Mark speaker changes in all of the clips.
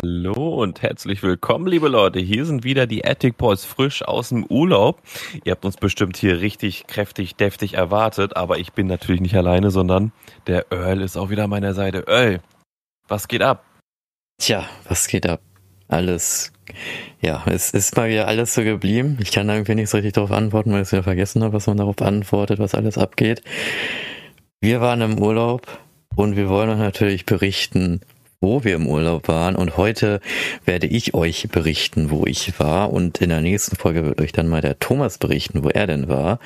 Speaker 1: Hallo und herzlich willkommen, liebe Leute. Hier sind wieder die Attic Boys frisch aus dem Urlaub. Ihr habt uns bestimmt hier richtig kräftig, deftig erwartet, aber ich bin natürlich nicht alleine, sondern der Earl ist auch wieder an meiner Seite. Earl, was geht ab?
Speaker 2: Tja, was geht ab? Alles, ja, es ist mal wieder alles so geblieben. Ich kann da irgendwie nicht so richtig darauf antworten, weil ich es wieder vergessen habe, was man darauf antwortet, was alles abgeht. Wir waren im Urlaub und wir wollen euch natürlich berichten, wo wir im Urlaub waren. Und heute werde ich euch berichten, wo ich war. Und in der nächsten Folge wird euch dann mal der Thomas berichten, wo er denn war.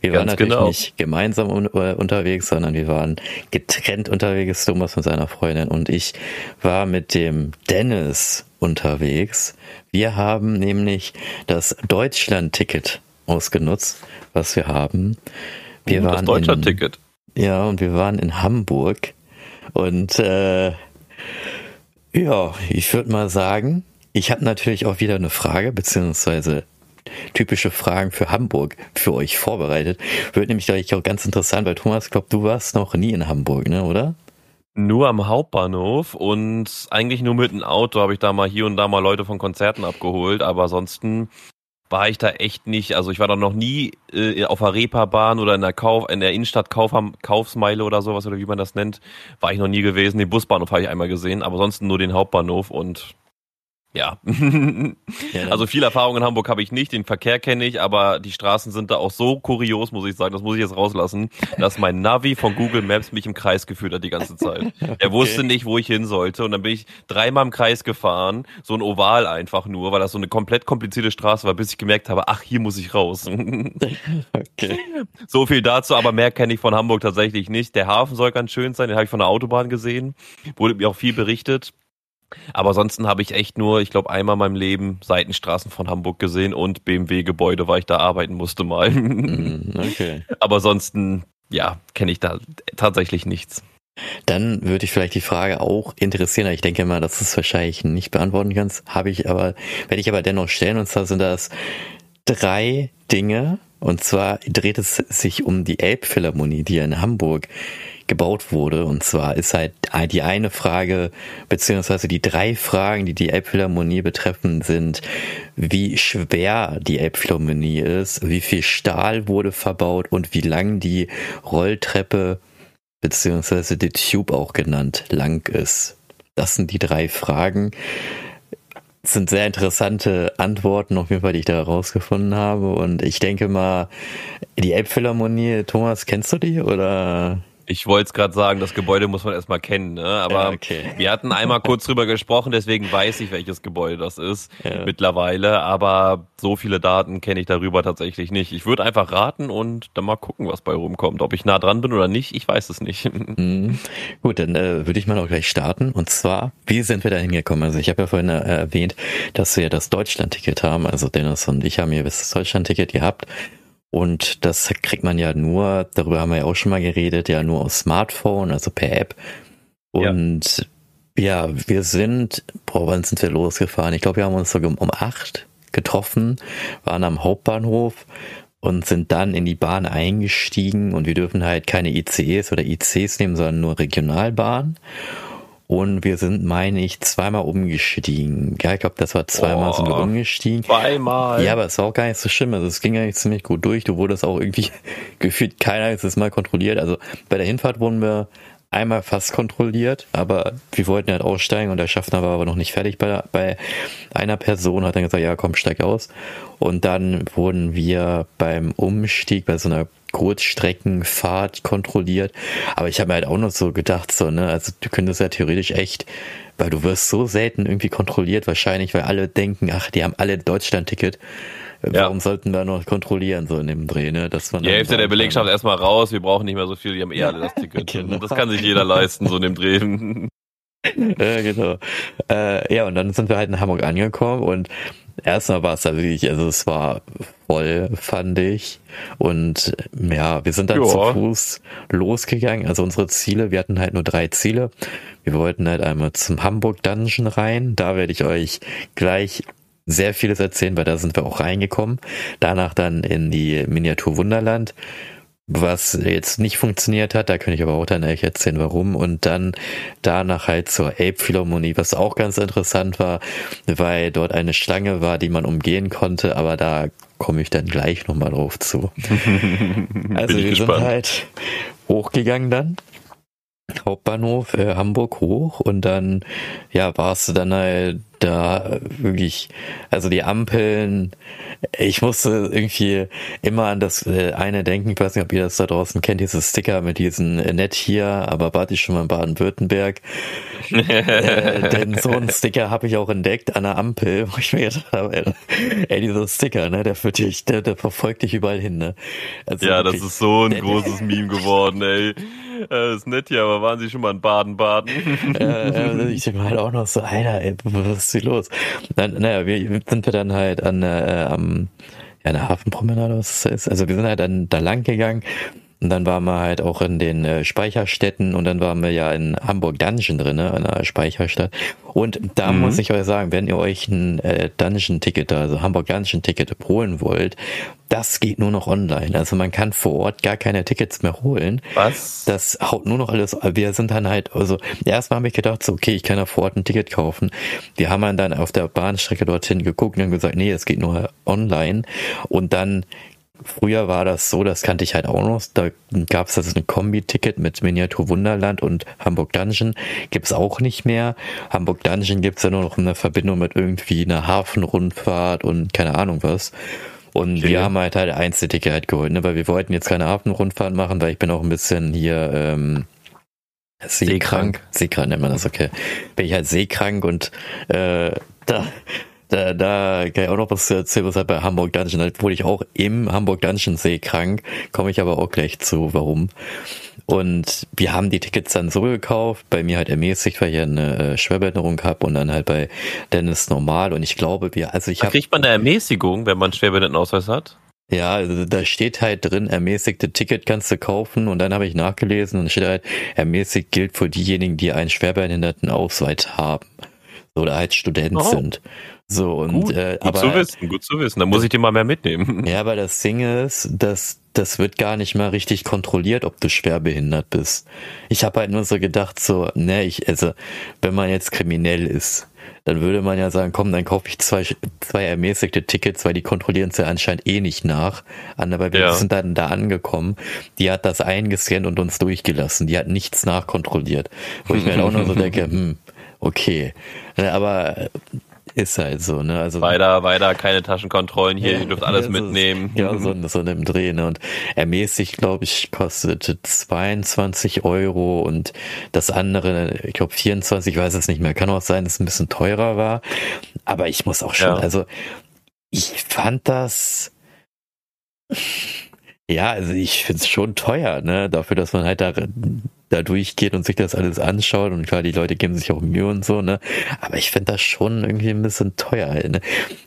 Speaker 2: Wir Ganz waren natürlich genau. nicht gemeinsam un äh, unterwegs, sondern wir waren getrennt unterwegs. Thomas mit seiner Freundin und ich war mit dem Dennis unterwegs. Wir haben nämlich das Deutschland-Ticket ausgenutzt, was wir haben.
Speaker 1: Wir uh, waren das Deutschland-Ticket.
Speaker 2: Ja, und wir waren in Hamburg. Und äh, ja, ich würde mal sagen, ich habe natürlich auch wieder eine Frage, beziehungsweise typische Fragen für Hamburg für euch vorbereitet. Wird nämlich gleich auch ganz interessant, weil Thomas, glaub, du warst noch nie in Hamburg, ne, oder?
Speaker 1: Nur am Hauptbahnhof und eigentlich nur mit dem Auto habe ich da mal hier und da mal Leute von Konzerten abgeholt, aber ansonsten war ich da echt nicht. Also ich war da noch nie äh, auf der Reeperbahn oder in der Kauf, in der Innenstadt Kauf, Kaufsmeile oder sowas oder wie man das nennt, war ich noch nie gewesen. Den Busbahnhof habe ich einmal gesehen, aber sonst nur den Hauptbahnhof und ja. ja also viel Erfahrung in Hamburg habe ich nicht, den Verkehr kenne ich, aber die Straßen sind da auch so kurios, muss ich sagen, das muss ich jetzt rauslassen, dass mein Navi von Google Maps mich im Kreis geführt hat die ganze Zeit. okay. Er wusste nicht, wo ich hin sollte und dann bin ich dreimal im Kreis gefahren, so ein Oval einfach nur, weil das so eine komplett komplizierte Straße war, bis ich gemerkt habe, ach, hier muss ich raus. okay. So viel dazu, aber mehr kenne ich von Hamburg tatsächlich nicht. Der Hafen soll ganz schön sein, den habe ich von der Autobahn gesehen, wurde mir auch viel berichtet. Aber ansonsten habe ich echt nur, ich glaube, einmal in meinem Leben Seitenstraßen von Hamburg gesehen und BMW-Gebäude, weil ich da arbeiten musste mal. Mm, okay. Aber ansonsten, ja, kenne ich da tatsächlich nichts.
Speaker 2: Dann würde ich vielleicht die Frage auch interessieren, ich denke mal, dass du es wahrscheinlich nicht beantworten kannst, habe ich aber, werde ich aber dennoch stellen, und zwar sind das drei Dinge, und zwar dreht es sich um die Elbphilharmonie, die in Hamburg gebaut wurde. Und zwar ist halt die eine Frage, beziehungsweise die drei Fragen, die die Elbphilharmonie betreffen, sind, wie schwer die Elbphilharmonie ist, wie viel Stahl wurde verbaut und wie lang die Rolltreppe, beziehungsweise die Tube auch genannt, lang ist. Das sind die drei Fragen. Das sind sehr interessante Antworten, auf jeden Fall, die ich da herausgefunden habe. Und ich denke mal, die Elbphilharmonie, Thomas, kennst du die oder?
Speaker 1: Ich wollte es gerade sagen, das Gebäude muss man erstmal kennen, ne? aber okay. wir hatten einmal kurz drüber gesprochen, deswegen weiß ich, welches Gebäude das ist ja. mittlerweile, aber so viele Daten kenne ich darüber tatsächlich nicht. Ich würde einfach raten und dann mal gucken, was bei rumkommt. Ob ich nah dran bin oder nicht, ich weiß es nicht.
Speaker 2: Mhm. Gut, dann äh, würde ich mal auch gleich starten und zwar, wie sind wir da hingekommen? Also ich habe ja vorhin äh, erwähnt, dass wir das Deutschland-Ticket haben, also Dennis und ich haben hier das Deutschland-Ticket gehabt und das kriegt man ja nur, darüber haben wir ja auch schon mal geredet, ja nur auf Smartphone, also per App. Und ja, ja wir sind, boah, wann sind wir losgefahren? Ich glaube, wir haben uns so um acht getroffen, waren am Hauptbahnhof und sind dann in die Bahn eingestiegen und wir dürfen halt keine ICEs oder ICs nehmen, sondern nur Regionalbahn. Und wir sind, meine ich, zweimal umgestiegen. Ja, ich glaube, das war zweimal oh, sind wir umgestiegen.
Speaker 1: Zweimal.
Speaker 2: Ja, aber es war auch gar nicht so schlimm. Also es ging eigentlich ziemlich gut durch. Du wurdest auch irgendwie gefühlt keiner ist Mal kontrolliert. Also bei der Hinfahrt wurden wir einmal fast kontrolliert, aber wir wollten halt aussteigen und der Schaffner war aber noch nicht fertig bei, bei einer Person, hat dann gesagt, ja komm, steig aus. Und dann wurden wir beim Umstieg bei so einer Kurzstreckenfahrt kontrolliert. Aber ich habe mir halt auch noch so gedacht, so, ne, also du könntest ja theoretisch echt, weil du wirst so selten irgendwie kontrolliert, wahrscheinlich, weil alle denken, ach, die haben alle Deutschland-Ticket. Warum ja. sollten wir noch kontrollieren, so in dem Dreh, ne?
Speaker 1: Dass man die Hälfte der Belegschaft erstmal raus, wir brauchen nicht mehr so viel, die haben eh alle das Ticket. genau. Das kann sich jeder leisten, so in dem Dreh.
Speaker 2: ja, genau. Äh, ja, und dann sind wir halt in Hamburg angekommen und erstmal war es da wirklich, also es war voll, fand ich. Und ja, wir sind dann ja. zu Fuß losgegangen. Also unsere Ziele, wir hatten halt nur drei Ziele. Wir wollten halt einmal zum Hamburg Dungeon rein. Da werde ich euch gleich sehr vieles erzählen, weil da sind wir auch reingekommen. Danach dann in die Miniatur Wunderland. Was jetzt nicht funktioniert hat, da könnte ich aber auch dann ehrlich erzählen, warum. Und dann danach halt zur Ape Philharmonie, was auch ganz interessant war, weil dort eine Schlange war, die man umgehen konnte, aber da komme ich dann gleich nochmal drauf zu. also wir gespannt. sind halt hochgegangen dann Hauptbahnhof äh, Hamburg hoch und dann ja warst du dann halt da wirklich also die Ampeln ich musste irgendwie immer an das äh, eine denken ich weiß nicht ob ihr das da draußen kennt dieses Sticker mit diesen äh, nett hier aber warte ich schon mal in Baden-Württemberg. Äh, denn so einen Sticker habe ich auch entdeckt an der Ampel wo ich mir gedacht habe ey, ey dieser Sticker ne der führt dich der, der verfolgt dich überall hin ne?
Speaker 1: Also ja wirklich, das ist so ein der, großes Meme geworden ey. Äh, ist nett hier, aber waren Sie schon mal in Baden-Baden?
Speaker 2: äh, ich denke halt auch noch so, Alter, ey, was ist hier los? Na, naja, wir sind wir dann halt an, äh, am, ja, eine Hafenpromenade, was das ist. Also wir sind halt dann da lang gegangen und dann waren wir halt auch in den äh, Speicherstätten und dann waren wir ja in Hamburg Dungeon drin, ne, in einer Speicherstadt. Und da mhm. muss ich euch sagen, wenn ihr euch ein äh, Dungeon-Ticket, also Hamburg Dungeon-Ticket holen wollt, das geht nur noch online. Also man kann vor Ort gar keine Tickets mehr holen.
Speaker 1: Was?
Speaker 2: Das haut nur noch alles. Wir sind dann halt, also erstmal habe ich gedacht, so, okay, ich kann ja vor Ort ein Ticket kaufen. Wir haben dann auf der Bahnstrecke dorthin geguckt und haben gesagt, nee, es geht nur online. Und dann Früher war das so, das kannte ich halt auch noch. Da gab es also ein Kombi-Ticket mit Miniatur Wunderland und Hamburg Dungeon. Gibt's auch nicht mehr. Hamburg Dungeon gibt's ja nur noch eine Verbindung mit irgendwie einer Hafenrundfahrt und keine Ahnung was. Und okay. wir haben halt halt Einzelticket halt geholt, ne? weil wir wollten jetzt keine Hafenrundfahrt machen, weil ich bin auch ein bisschen hier ähm, seekrank. Seekrank nennt man das, okay. Bin ich halt seekrank und äh, da da, da kann ich auch noch was erzählen, was halt bei Hamburg Dungeon, halt wurde ich auch im Hamburg Dungeon See krank, komme ich aber auch gleich zu, warum. Und wir haben die Tickets dann so gekauft, bei mir halt ermäßigt, weil ich eine äh, Schwerbehinderung habe und dann halt bei Dennis normal und ich glaube, wir, also ich habe...
Speaker 1: Kriegt man da Ermäßigung, wenn man einen Schwerbehindertenausweis hat?
Speaker 2: Ja, also da steht halt drin, ermäßigte Ticket kannst du kaufen und dann habe ich nachgelesen und steht halt, ermäßigt gilt für diejenigen, die einen Schwerbehindertenausweis haben oder halt Student oh. sind. So und
Speaker 1: gut,
Speaker 2: äh,
Speaker 1: gut aber zu wissen, gut zu wissen. Da muss ich dir mal mehr mitnehmen.
Speaker 2: Ja, aber das Ding ist, dass das wird gar nicht mal richtig kontrolliert, ob du schwer behindert bist. Ich habe halt nur so gedacht, so, ne, ich also, wenn man jetzt kriminell ist, dann würde man ja sagen, komm, dann kaufe ich zwei, zwei ermäßigte Tickets, weil die kontrollieren es ja anscheinend eh nicht nach. Aber wir ja. sind dann da angekommen. Die hat das eingescannt und uns durchgelassen. Die hat nichts nachkontrolliert. Wo ich mir halt auch nur so denke, hm, okay. Aber ist halt so, ne? Also
Speaker 1: weiter, weiter, keine Taschenkontrollen hier, ja, ihr dürft alles mitnehmen.
Speaker 2: Ist, ja, so, so in einem Dreh, ne? Und ermäßigt, glaube ich, kostet 22 Euro und das andere, ich glaube 24, ich weiß es nicht mehr. Kann auch sein, dass es ein bisschen teurer war. Aber ich muss auch schon, ja. also ich fand das. Ja, also ich finde es schon teuer, ne? Dafür, dass man halt da da durchgeht und sich das alles anschaut und klar, die Leute geben sich auch Mühe und so, ne? Aber ich finde das schon irgendwie ein bisschen teuer, ne?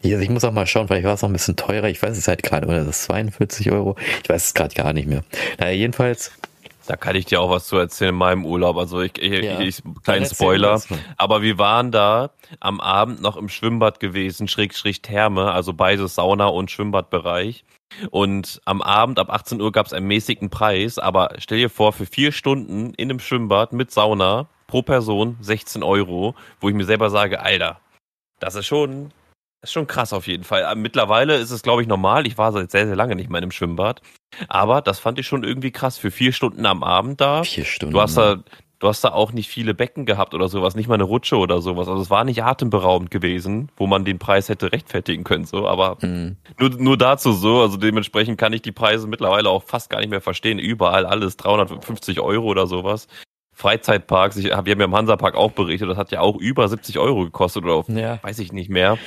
Speaker 2: Also ich muss auch mal schauen, vielleicht war es noch ein bisschen teurer, ich weiß es halt gerade, oder das ist 42 Euro, ich weiß es gerade gar nicht mehr. Naja, jedenfalls.
Speaker 1: Da kann ich dir auch was zu erzählen in meinem Urlaub. Also ich, ich, ja. ich kleinen Spoiler. Aber wir waren da am Abend noch im Schwimmbad gewesen, schräg, schräg Therme, also beides Sauna und Schwimmbadbereich. Und am Abend ab 18 Uhr gab es einen mäßigen Preis, aber stell dir vor, für vier Stunden in einem Schwimmbad mit Sauna pro Person 16 Euro, wo ich mir selber sage, Alter, das ist schon, das ist schon krass auf jeden Fall. Mittlerweile ist es, glaube ich, normal. Ich war seit sehr, sehr lange nicht mehr in einem Schwimmbad. Aber das fand ich schon irgendwie krass. Für vier Stunden am Abend da.
Speaker 2: Vier Stunden.
Speaker 1: Du hast da, du hast da auch nicht viele Becken gehabt oder sowas, nicht mal eine Rutsche oder sowas. Also es war nicht atemberaubend gewesen, wo man den Preis hätte rechtfertigen können, so, aber mhm. nur, nur dazu so, also dementsprechend kann ich die Preise mittlerweile auch fast gar nicht mehr verstehen. Überall alles 350 Euro oder sowas. Freizeitparks, ich hab, wir haben ja im Hansapark auch berichtet, das hat ja auch über 70 Euro gekostet oder auf, ja. weiß ich nicht mehr.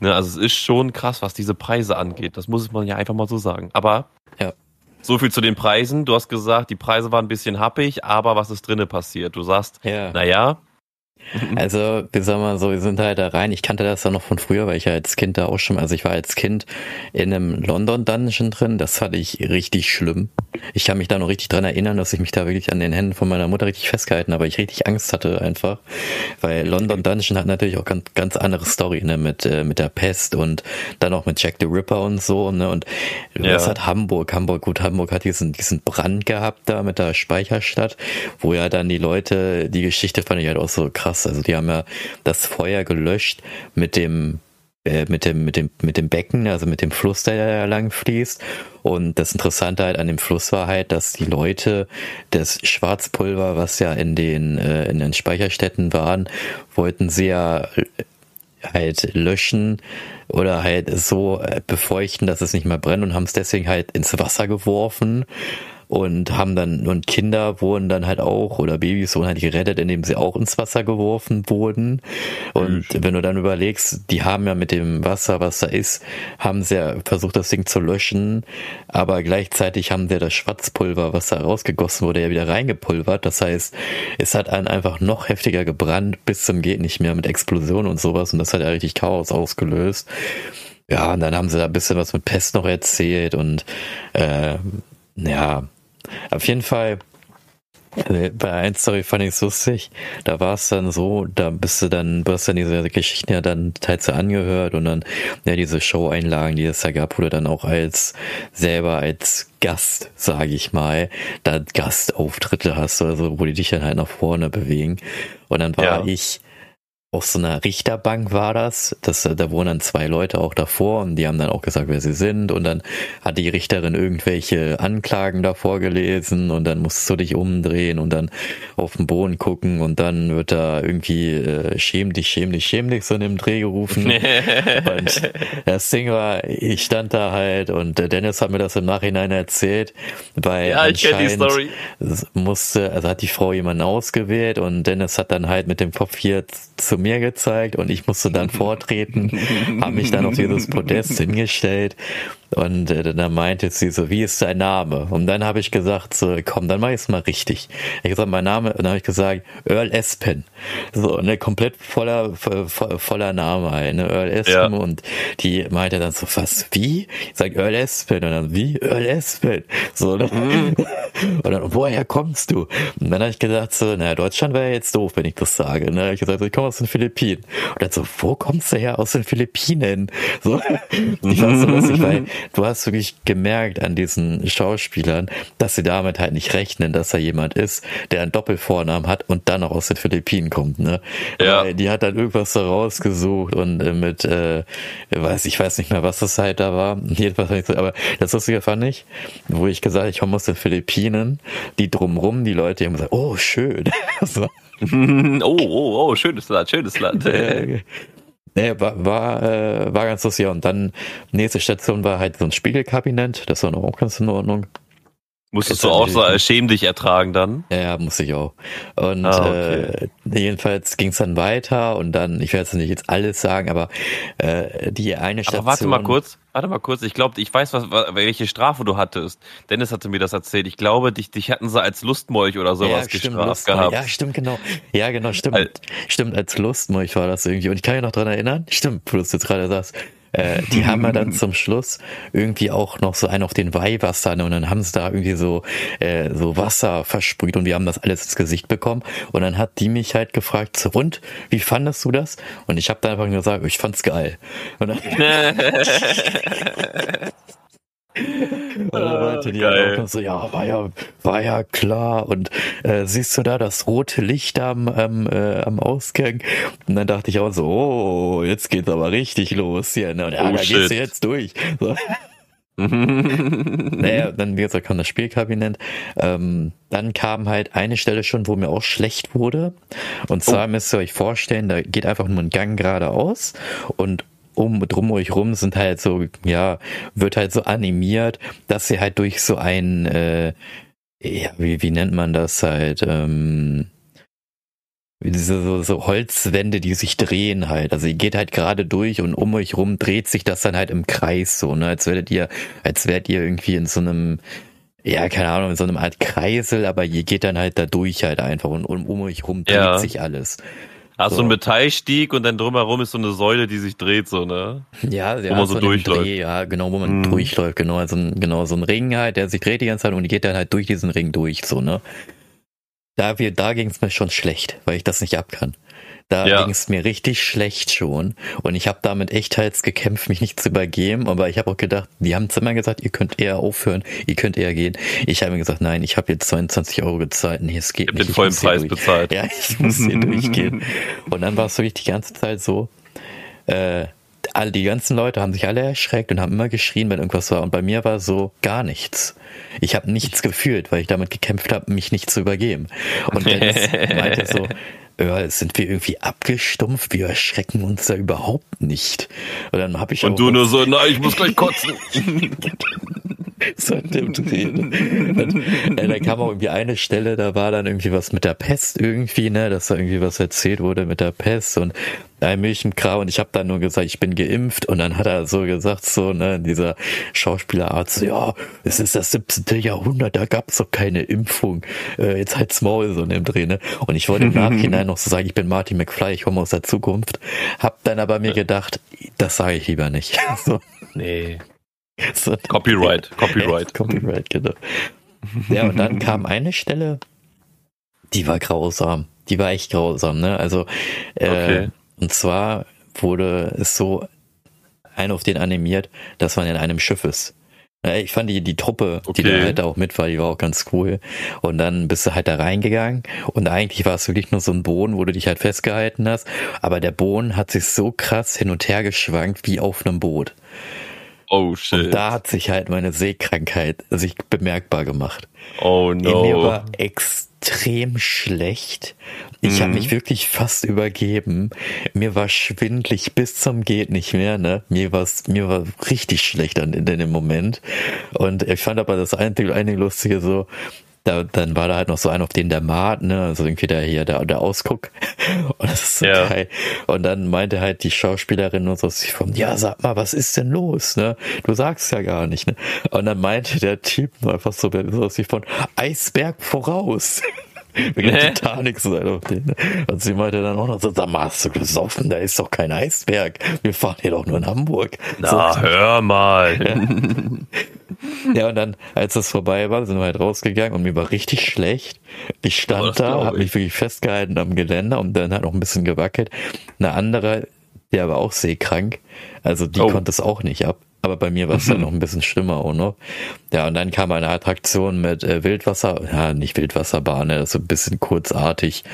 Speaker 1: Ne, also es ist schon krass, was diese Preise angeht. Das muss man ja einfach mal so sagen. Aber ja. So viel zu den Preisen. Du hast gesagt, die Preise waren ein bisschen happig, aber was ist drinnen passiert? Du sagst, ja. naja,
Speaker 2: Also, wie soll man so, wir sind halt da rein. Ich kannte das ja noch von früher, weil ich ja als Kind da auch schon, also ich war als Kind in einem London Dungeon drin. Das fand ich richtig schlimm. Ich kann mich da noch richtig dran erinnern, dass ich mich da wirklich an den Händen von meiner Mutter richtig festgehalten habe, ich richtig Angst hatte einfach. Weil London Dungeon hat natürlich auch ganz, ganz andere Story, ne, mit, äh, mit der Pest und dann auch mit Jack the Ripper und so, ne, und ja. was hat Hamburg? Hamburg, gut, Hamburg hat diesen, diesen Brand gehabt da mit der Speicherstadt, wo ja dann die Leute, die Geschichte fand ich halt auch so krass. Also die haben ja das Feuer gelöscht mit dem äh, mit dem, mit dem, mit dem Becken, also mit dem Fluss, der da lang fließt. Und das Interessante halt an dem Fluss war halt, dass die Leute das Schwarzpulver, was ja in den, äh, in den Speicherstätten waren, wollten sie ja äh, halt löschen oder halt so befeuchten, dass es nicht mehr brennt und haben es deswegen halt ins Wasser geworfen und haben dann, und Kinder wurden dann halt auch, oder Babys wurden halt gerettet, indem sie auch ins Wasser geworfen wurden. Und mhm. wenn du dann überlegst, die haben ja mit dem Wasser, was da ist, haben sie ja versucht, das Ding zu löschen, aber gleichzeitig haben sie das Schwarzpulver, was da rausgegossen wurde, ja wieder reingepulvert. Das heißt, es hat einen einfach noch heftiger gebrannt, bis zum geht nicht mehr mit Explosion und sowas. Und das hat ja richtig Chaos ausgelöst. Ja, und dann haben sie da ein bisschen was mit Pest noch erzählt und äh, ja, auf jeden Fall, äh, bei einer Story fand ich es lustig. Da war es dann so, da bist du dann, du hast dann diese Geschichten ja dann teils angehört und dann ja diese Show-Einlagen, die es da gab, wo du dann auch als selber als Gast, sage ich mal, da Gastauftritte hast oder so, wo die dich dann halt nach vorne bewegen. Und dann war ja. ich auf so einer Richterbank war das. das. Da wohnen dann zwei Leute auch davor und die haben dann auch gesagt, wer sie sind. Und dann hat die Richterin irgendwelche Anklagen davor gelesen und dann musst du dich umdrehen und dann auf den Boden gucken und dann wird da irgendwie äh, schäm dich, schäm dich, schäm dich so in dem Dreh gerufen. und das Ding war, ich stand da halt und Dennis hat mir das im Nachhinein erzählt, weil ja, Story. musste, also hat die Frau jemanden ausgewählt und Dennis hat dann halt mit dem Kopf hier zum mir gezeigt und ich musste dann vortreten, habe mich dann auf dieses Podest hingestellt und äh, dann meinte sie so, wie ist dein Name? Und dann habe ich gesagt, so, komm, dann mach ich es mal richtig. Ich gesagt, mein Name, und dann habe ich gesagt, Earl Espen. So, ne, komplett voller, voller Name halt, ne, Earl Espen. Ja. Und die meinte dann so, was, wie? Ich sag, Earl Espen. Und dann, wie? Earl Espen. So, ne? Mhm. Und dann, woher kommst du? Und dann habe ich gedacht, so, naja, Deutschland wäre jetzt doof, wenn ich das sage. Ne? Ich gesagt, so, ich komme aus den Philippinen. Und dann so, wo kommst du her aus den Philippinen? So, ich fand so lustig, weil du hast wirklich gemerkt an diesen Schauspielern, dass sie damit halt nicht rechnen, dass er jemand ist, der einen Doppelvornamen hat und dann auch aus den Philippinen kommt, ne? Ja. Weil die hat dann irgendwas so rausgesucht und äh, mit, äh, weiß, ich weiß nicht mehr, was das halt da war. Jedenfalls, aber das Lustige fand ich, wo ich gesagt ich komme aus den Philippinen, die drumrum, die Leute haben gesagt, oh, schön. so.
Speaker 1: oh, oh, oh, schönes Land, schönes Land.
Speaker 2: Nee, war, war, äh, war ganz lustig. Und dann nächste Station war halt so ein Spiegelkabinett. Das war noch auch ganz in Ordnung.
Speaker 1: Musstest du auch so als schäm dich ertragen dann?
Speaker 2: Ja, ja, musste ich auch. Und ah, okay. äh, jedenfalls ging es dann weiter und dann, ich werde jetzt nicht jetzt alles sagen, aber äh, die eine Station. Aber
Speaker 1: warte mal kurz, warte mal kurz. Ich glaube, ich weiß, was, welche Strafe du hattest. Dennis hatte mir das erzählt. Ich glaube, dich, dich hatten sie als Lustmolch oder sowas ja, stimmt, gestraft Lustmolch.
Speaker 2: gehabt. Ja, stimmt, genau. Ja, genau, stimmt. Al stimmt, als Lustmolch war das irgendwie. Und ich kann mich noch dran erinnern. Stimmt, wo du jetzt gerade sagst. Äh, die haben wir dann zum Schluss irgendwie auch noch so einen auf den Weihwassern und dann haben sie da irgendwie so, äh, so Wasser versprüht und wir haben das alles ins Gesicht bekommen. Und dann hat die mich halt gefragt, so, und, wie fandest du das? Und ich habe dann einfach gesagt, ich fand's geil. Und dann Und dann meinte die halt auch so, ja, war ja, war ja klar. Und äh, siehst du da das rote Licht am, am, äh, am Ausgang? Und dann dachte ich auch so, oh, jetzt geht's aber richtig los hier. Ne? Und ja, oh, da shit. gehst du jetzt durch. So. naja, dann wie gesagt kam das Spielkabinett. Ähm, dann kam halt eine Stelle schon, wo mir auch schlecht wurde. Und zwar oh. müsst ihr euch vorstellen, da geht einfach nur ein Gang geradeaus und um drum euch rum sind halt so, ja, wird halt so animiert, dass sie halt durch so ein, äh, ja, wie, wie nennt man das halt, ähm, diese so, so Holzwände, die sich drehen halt. Also ihr geht halt gerade durch und um euch rum dreht sich das dann halt im Kreis so, ne? Als werdet ihr, als wärt ihr irgendwie in so einem, ja, keine Ahnung, in so einem Art Kreisel, aber ihr geht dann halt da durch halt einfach und um, um euch rum dreht ja. sich alles.
Speaker 1: Hast so. so einen Metallstieg und dann drumherum ist so eine Säule, die sich dreht, so, ne?
Speaker 2: Ja,
Speaker 1: ja wo man so, so durchläuft. Dreh,
Speaker 2: ja, genau, wo man mhm. durchläuft, genau. Also genau, so ein Ring halt, der sich dreht die ganze Zeit und die geht dann halt durch diesen Ring durch, so, ne? Da, wir, da ging es mir schon schlecht, weil ich das nicht abkann. Da ja. ging es mir richtig schlecht schon. Und ich habe damit echt halt gekämpft, mich nicht zu übergeben. Aber ich habe auch gedacht, die haben immer gesagt, ihr könnt eher aufhören, ihr könnt eher gehen. Ich habe mir gesagt, nein, ich habe jetzt 22 Euro gezahlt. Nee, es geht ich nicht.
Speaker 1: Den vollen Preis bezahlt.
Speaker 2: Ja, ich muss hier durchgehen. Und dann war es wirklich die ganze Zeit so, äh, all die ganzen Leute haben sich alle erschreckt und haben immer geschrien, wenn irgendwas war. Und bei mir war so gar nichts. Ich habe nichts gefühlt, weil ich damit gekämpft habe, mich nicht zu übergeben. Und Dennis meinte so, ja, sind wir irgendwie abgestumpft? Wir erschrecken uns da überhaupt nicht. Und dann habe ich
Speaker 1: Und du nur so, nein, ich muss gleich kotzen.
Speaker 2: so in dem Drehen. Und, äh, da kam auch irgendwie eine Stelle, da war dann irgendwie was mit der Pest irgendwie, ne, dass da irgendwie was erzählt wurde mit der Pest und ein Milchenkram und ich habe dann nur gesagt, ich bin geimpft und dann hat er so gesagt, so, ne, dieser Schauspielerarzt, so, ja, es ist das 17. Jahrhundert, da gab's doch keine Impfung, äh, jetzt halt's Maul, so in dem Dreh, ne, und ich wollte im Nachhinein noch so sagen, ich bin Martin McFly, ich komme aus der Zukunft, hab dann aber mir gedacht, das sage ich lieber nicht. so.
Speaker 1: Nee. So, Copyright, Copyright.
Speaker 2: Copyright, genau. Ja, und dann kam eine Stelle, die war grausam. Die war echt grausam, ne? Also, äh, okay. und zwar wurde es so ein auf den animiert, dass man in einem Schiff ist. Ich fand die, die Truppe, okay. die da halt auch mit war, die war auch ganz cool. Und dann bist du halt da reingegangen und eigentlich war es wirklich nur so ein Boden, wo du dich halt festgehalten hast. Aber der Boden hat sich so krass hin und her geschwankt wie auf einem Boot.
Speaker 1: Oh shit.
Speaker 2: Und da hat sich halt meine Sehkrankheit sich bemerkbar gemacht.
Speaker 1: Oh no.
Speaker 2: Mir war extrem schlecht. Ich mhm. habe mich wirklich fast übergeben. Mir war schwindlig bis zum geht nicht mehr, ne? Mir war mir war richtig schlecht an in dem Moment. Und ich fand aber das einzige, einige lustige so, da, dann war da halt noch so ein auf den der Maat, ne, also irgendwie der hier, der, der Ausguck. Und das ist so ja. geil. Und dann meinte halt die Schauspielerin nur so von, ja, sag mal, was ist denn los, ne? Du sagst ja gar nicht, ne? Und dann meinte der Typ einfach so, so von Eisberg voraus. Wegen Titanic sein auf den. Ne? Und sie meinte dann auch noch so, sag mal, hast du gesoffen? Da ist doch kein Eisberg. Wir fahren hier doch nur in Hamburg.
Speaker 1: Na, so, hör mal.
Speaker 2: Ja. ja, und dann, als das vorbei war, sind wir halt rausgegangen und mir war richtig schlecht. Ich stand da, habe mich wirklich festgehalten am Geländer und dann hat noch ein bisschen gewackelt. Eine andere, der war auch seekrank. Also die oh. konnte es auch nicht ab. Aber bei mir war es dann noch ein bisschen schlimmer auch noch. Ja, und dann kam eine Attraktion mit äh, Wildwasser, ja, nicht Wildwasserbahn, ne, so ein bisschen kurzartig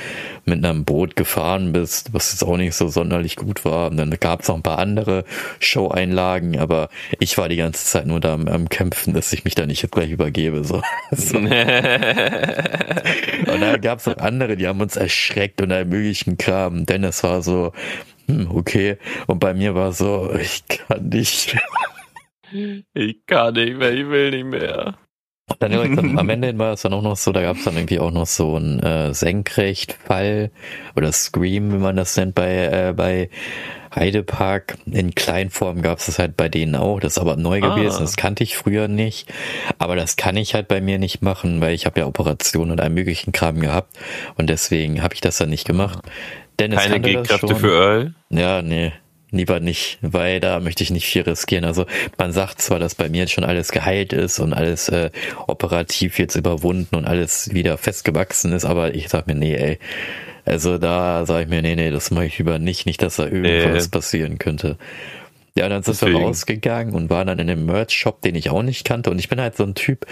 Speaker 2: mit einem Boot gefahren bist, was jetzt auch nicht so sonderlich gut war. Und dann gab es noch ein paar andere Show-Einlagen, aber ich war die ganze Zeit nur da am, am Kämpfen, dass ich mich da nicht gleich übergebe. So. so. und dann gab es noch andere, die haben uns erschreckt und allem möglichen Kram. Denn es war so, hm, okay. Und bei mir war so, ich kann nicht.
Speaker 1: Ich kann nicht mehr, ich will nicht mehr.
Speaker 2: Dann, dann am Ende war es dann auch noch so, da gab es dann irgendwie auch noch so einen äh, Senkrechtfall oder Scream, wie man das nennt bei, äh, bei Heidepark. In Kleinform gab es das halt bei denen auch. Das ist aber neu ah. gewesen, das kannte ich früher nicht. Aber das kann ich halt bei mir nicht machen, weil ich habe ja Operationen und einen möglichen Kram gehabt. Und deswegen habe ich das dann nicht gemacht.
Speaker 1: Dennis Keine G-Kräfte für Earl?
Speaker 2: Ja, nee lieber nicht, weil da möchte ich nicht viel riskieren. Also man sagt zwar, dass bei mir jetzt schon alles geheilt ist und alles äh, operativ jetzt überwunden und alles wieder festgewachsen ist, aber ich sag mir, nee, ey. Also da sage ich mir, nee, nee, das mache ich lieber nicht, nicht, dass da irgendwas nee. passieren könnte. Ja, dann sind Deswegen. wir rausgegangen und waren dann in einem Merch-Shop, den ich auch nicht kannte. Und ich bin halt so ein Typ,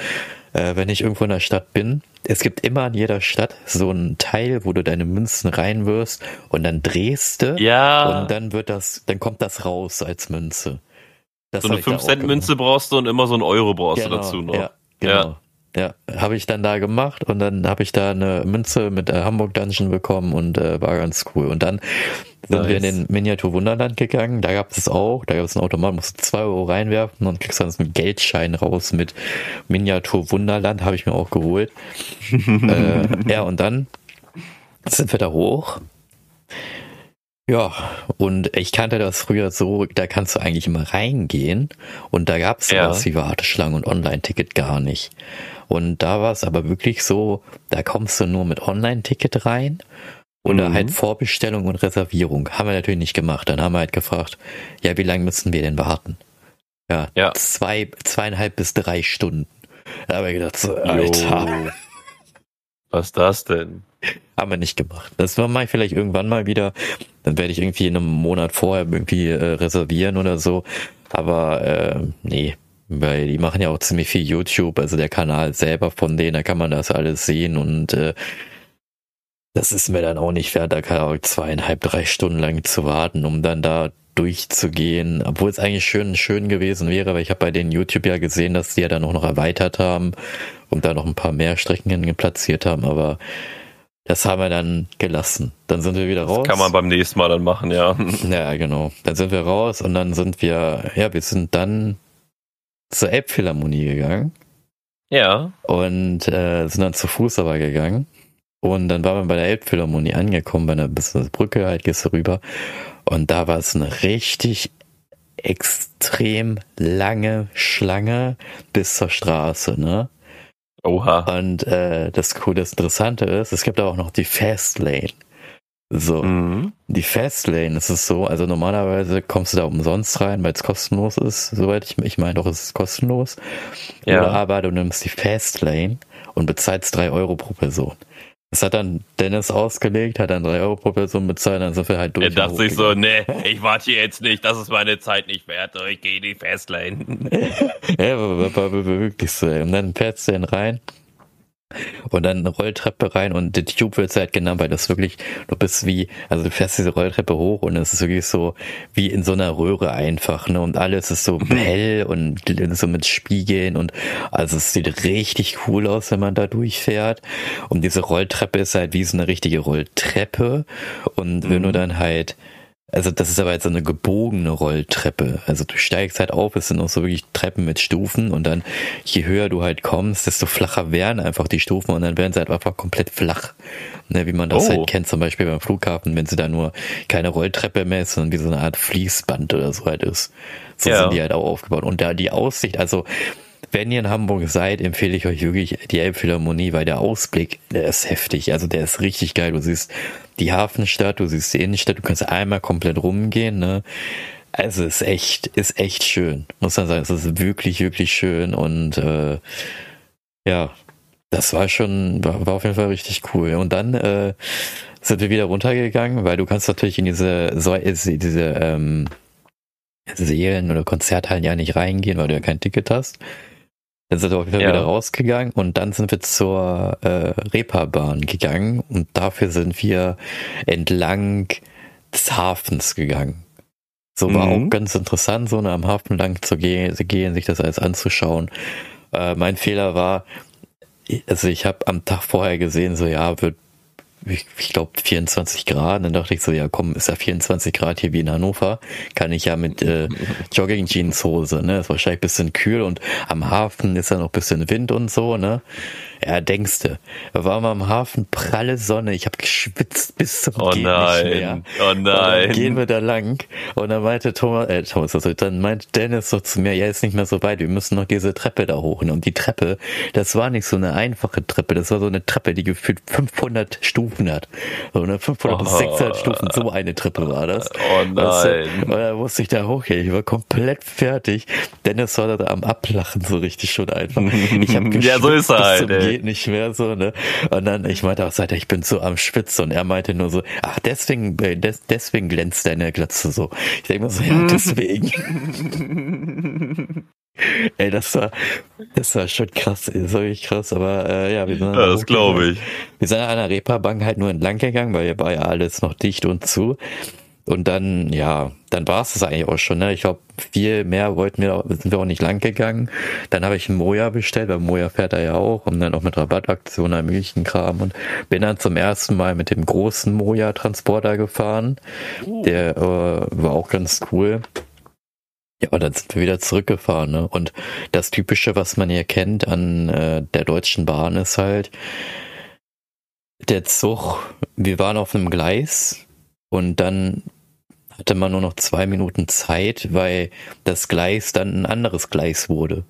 Speaker 2: äh, wenn ich irgendwo in der Stadt bin, es gibt immer in jeder Stadt so ein Teil, wo du deine Münzen reinwirfst und dann drehst du
Speaker 1: ja.
Speaker 2: und dann wird das, dann kommt das raus als Münze.
Speaker 1: Das so eine 5-Cent-Münze brauchst du und immer so ein Euro brauchst
Speaker 2: genau,
Speaker 1: du dazu noch.
Speaker 2: Ja, genau. Ja. Ja, habe ich dann da gemacht und dann habe ich da eine Münze mit äh, Hamburg Dungeon bekommen und äh, war ganz cool. Und dann sind nice. wir in den Miniatur Wunderland gegangen, da gab es auch, da gab es einen Automat, musst du zwei Euro reinwerfen und kriegst dann so einen Geldschein raus mit Miniatur Wunderland, habe ich mir auch geholt. äh, ja, und dann sind wir da hoch. Ja, und ich kannte das früher so, da kannst du eigentlich immer reingehen und da gab es ja. sowas wie Warteschlangen und Online-Ticket gar nicht. Und da war es aber wirklich so, da kommst du nur mit Online-Ticket rein Oder mhm. halt Vorbestellung und Reservierung. Haben wir natürlich nicht gemacht. Dann haben wir halt gefragt, ja, wie lange müssen wir denn warten? Ja, ja. zwei, zweieinhalb bis drei Stunden. Da habe ich gedacht, so, Alter.
Speaker 1: Jo. Was ist das denn?
Speaker 2: Haben wir nicht gemacht. Das mache ich vielleicht irgendwann mal wieder. Dann werde ich irgendwie in einem Monat vorher irgendwie äh, reservieren oder so. Aber äh, nee, weil die machen ja auch ziemlich viel YouTube, also der Kanal selber von denen, da kann man das alles sehen und äh, das ist mir dann auch nicht wert, da kann auch zweieinhalb, drei Stunden lang zu warten, um dann da durchzugehen, obwohl es eigentlich schön, schön gewesen wäre, weil ich habe bei den YouTube ja gesehen, dass die ja dann auch noch erweitert haben und da noch ein paar mehr Strecken platziert haben, aber das haben wir dann gelassen. Dann sind wir wieder raus. Das
Speaker 1: kann man beim nächsten Mal dann machen, ja.
Speaker 2: Ja, genau. Dann sind wir raus und dann sind wir, ja, wir sind dann zur Elbphilharmonie gegangen.
Speaker 1: Ja.
Speaker 2: Und äh, sind dann zu Fuß aber gegangen. Und dann waren wir bei der Elbphilharmonie angekommen, bei einer Brücke halt gehst du rüber. Und da war es eine richtig extrem lange Schlange bis zur Straße, ne?
Speaker 1: Oha.
Speaker 2: Und äh, das Coole, das Interessante ist, es gibt auch noch die Fast Lane. So, mhm. die Fastlane ist es so, also normalerweise kommst du da umsonst rein, weil es kostenlos ist, soweit ich, ich meine doch, es ist kostenlos. Ja. Oder aber du nimmst die Fastlane und bezahlst drei Euro pro Person. Das hat dann Dennis ausgelegt, hat dann drei Euro pro Person bezahlt, dann sind wir halt durch.
Speaker 1: Er dachte sich so, nee, ich warte hier jetzt nicht, das ist meine Zeit nicht wert, ich gehe in die Fastlane.
Speaker 2: ja, war, war, war wirklich so. Und dann fährst du dann rein und dann eine Rolltreppe rein und die Tube wird halt genannt, weil das wirklich, du bist wie, also du fährst diese Rolltreppe hoch und es ist wirklich so wie in so einer Röhre einfach, ne? Und alles ist so mhm. hell und so mit Spiegeln und also es sieht richtig cool aus, wenn man da durchfährt. Und diese Rolltreppe ist halt wie so eine richtige Rolltreppe. Und wenn du mhm. dann halt also das ist aber jetzt so eine gebogene Rolltreppe. Also du steigst halt auf, es sind auch so wirklich Treppen mit Stufen und dann je höher du halt kommst, desto flacher werden einfach die Stufen und dann werden sie halt einfach komplett flach. Ne, wie man das oh. halt kennt, zum Beispiel beim Flughafen, wenn sie da nur keine Rolltreppe mehr ist, sondern wie so eine Art Fließband oder so halt ist. So ja. sind die halt auch aufgebaut. Und da die Aussicht, also wenn ihr in Hamburg seid, empfehle ich euch wirklich die Elbphilharmonie, weil der Ausblick, der ist heftig. Also der ist richtig geil. Du siehst die Hafenstadt, du siehst die Innenstadt, du kannst einmal komplett rumgehen, ne? Also ist echt, ist echt schön. Muss man sagen, es ist wirklich, wirklich schön und äh, ja, das war schon, war, war auf jeden Fall richtig cool. Und dann äh, sind wir wieder runtergegangen, weil du kannst natürlich in diese, so, diese ähm, Seelen oder Konzerthallen ja nicht reingehen, weil du ja kein Ticket hast. Dann sind wir auch wieder, ja. wieder rausgegangen und dann sind wir zur äh, Reeperbahn gegangen und dafür sind wir entlang des Hafens gegangen. So war mhm. auch ganz interessant, so am Hafen lang zu gehen, zu gehen sich das alles anzuschauen. Äh, mein Fehler war, also ich habe am Tag vorher gesehen, so ja, wird ich, ich glaube 24 Grad. Dann dachte ich so, ja komm, ist ja 24 Grad hier wie in Hannover, kann ich ja mit äh, Jogging Jeans Hose, ne? Ist wahrscheinlich bisschen kühl und am Hafen ist ja noch bisschen Wind und so, ne? Ja, denkste. Waren mal am Hafen, pralle Sonne, ich habe geschwitzt bis zum
Speaker 1: oh nein. nicht mehr. Oh nein.
Speaker 2: Gehen wir da lang und dann meinte Thomas, äh, Thomas, also dann meinte Dennis so zu mir, ja, ist nicht mehr so weit, wir müssen noch diese Treppe da hoch. Und die Treppe, das war nicht so eine einfache Treppe, das war so eine Treppe, die gefühlt 500 Stufen hat. So eine 500 oh. bis 600 Stufen, so eine Treppe war das.
Speaker 1: Oh nein. Also, und
Speaker 2: dann musste ich da hochgehen, ich war komplett fertig. Dennis war da am Ablachen so richtig schon einfach. Ich habe
Speaker 1: ja, so ist er halt,
Speaker 2: geht nicht mehr so, ne? Und dann, ich meinte auch, seit ich bin so am Spitz und er meinte nur so, ach, deswegen, äh, des, deswegen glänzt deine Glatze so. Ich denke mir so, ja, mhm. deswegen. Ey, das war, das war schon krass, das war wirklich krass, aber äh, ja, wir sind
Speaker 1: ja, das glaube ich.
Speaker 2: Wir sind an der Reeperbahn halt nur entlang gegangen, weil hier war ja alles noch dicht und zu. Und dann, ja, dann war es das eigentlich auch schon. Ne? Ich glaube, viel mehr wollten wir, sind wir auch nicht lang gegangen. Dann habe ich einen Moja bestellt, weil Moja fährt er ja auch und dann auch mit Rabattaktionen am möglichen Kram und bin dann zum ersten Mal mit dem großen Moja-Transporter gefahren. Uh. Der äh, war auch ganz cool. Ja, und dann sind wir wieder zurückgefahren. Ne? Und das Typische, was man hier kennt an äh, der Deutschen Bahn, ist halt der Zug. Wir waren auf einem Gleis und dann hatte man nur noch zwei Minuten Zeit, weil das Gleis dann ein anderes Gleis wurde.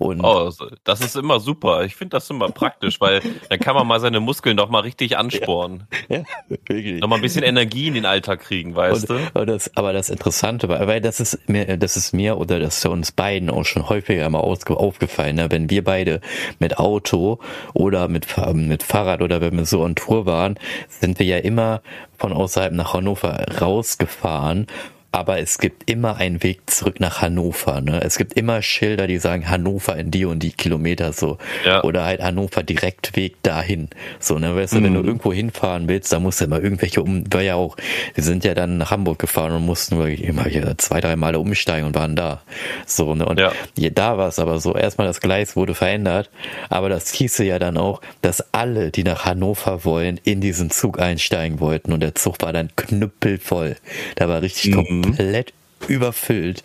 Speaker 2: Und
Speaker 1: oh, das ist immer super. Ich finde das immer praktisch, weil dann kann man mal seine Muskeln doch mal richtig ansporen. Ja, ja wirklich. Noch mal ein bisschen Energie in den Alltag kriegen, weißt
Speaker 2: und, du? Das, aber das Interessante war, weil das ist mir, das ist mir oder das ist uns beiden auch schon häufiger mal aufgefallen, ne? wenn wir beide mit Auto oder mit, mit Fahrrad oder wenn wir so on Tour waren, sind wir ja immer von außerhalb nach Hannover rausgefahren aber es gibt immer einen Weg zurück nach Hannover. Ne? Es gibt immer Schilder, die sagen Hannover in die und die Kilometer so. Ja. Oder halt Hannover Direktweg dahin. So, ne? Weißt du, mhm. wenn du mhm. irgendwo hinfahren willst, da musst du immer irgendwelche um, war ja auch, wir sind ja dann nach Hamburg gefahren und mussten wirklich immer hier zwei, drei Male umsteigen und waren da. So, ne? Und ja. da war es aber so, erstmal das Gleis wurde verändert, aber das hieße ja dann auch, dass alle, die nach Hannover wollen, in diesen Zug einsteigen wollten und der Zug war dann knüppelvoll. Da war richtig mhm komplett überfüllt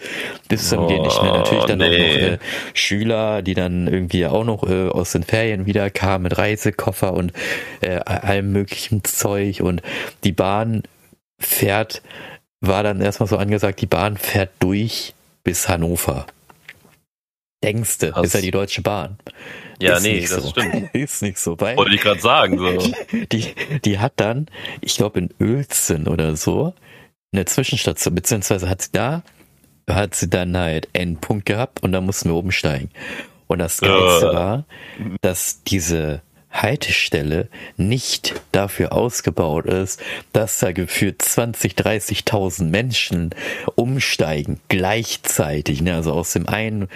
Speaker 2: bis zum oh, Gehen nicht mehr. Natürlich dann nee. auch noch äh, Schüler, die dann irgendwie auch noch äh, aus den Ferien wieder kamen mit Reisekoffer und äh, allem möglichen Zeug und die Bahn fährt, war dann erstmal so angesagt, die Bahn fährt durch bis Hannover. Denkste, ist ja die Deutsche Bahn.
Speaker 1: Ja, ist nee, das
Speaker 2: so.
Speaker 1: stimmt.
Speaker 2: ist nicht so.
Speaker 1: Weil Wollte ich gerade sagen. So.
Speaker 2: Die, die hat dann, ich glaube in Uelzen oder so, eine Zwischenstation, beziehungsweise hat sie da, hat sie dann halt einen Punkt gehabt und dann mussten wir oben steigen. Und das Geilste uh. war, dass diese Haltestelle nicht dafür ausgebaut ist, dass da gefühlt 20, 30.000 Menschen umsteigen gleichzeitig. Ne? Also aus dem einen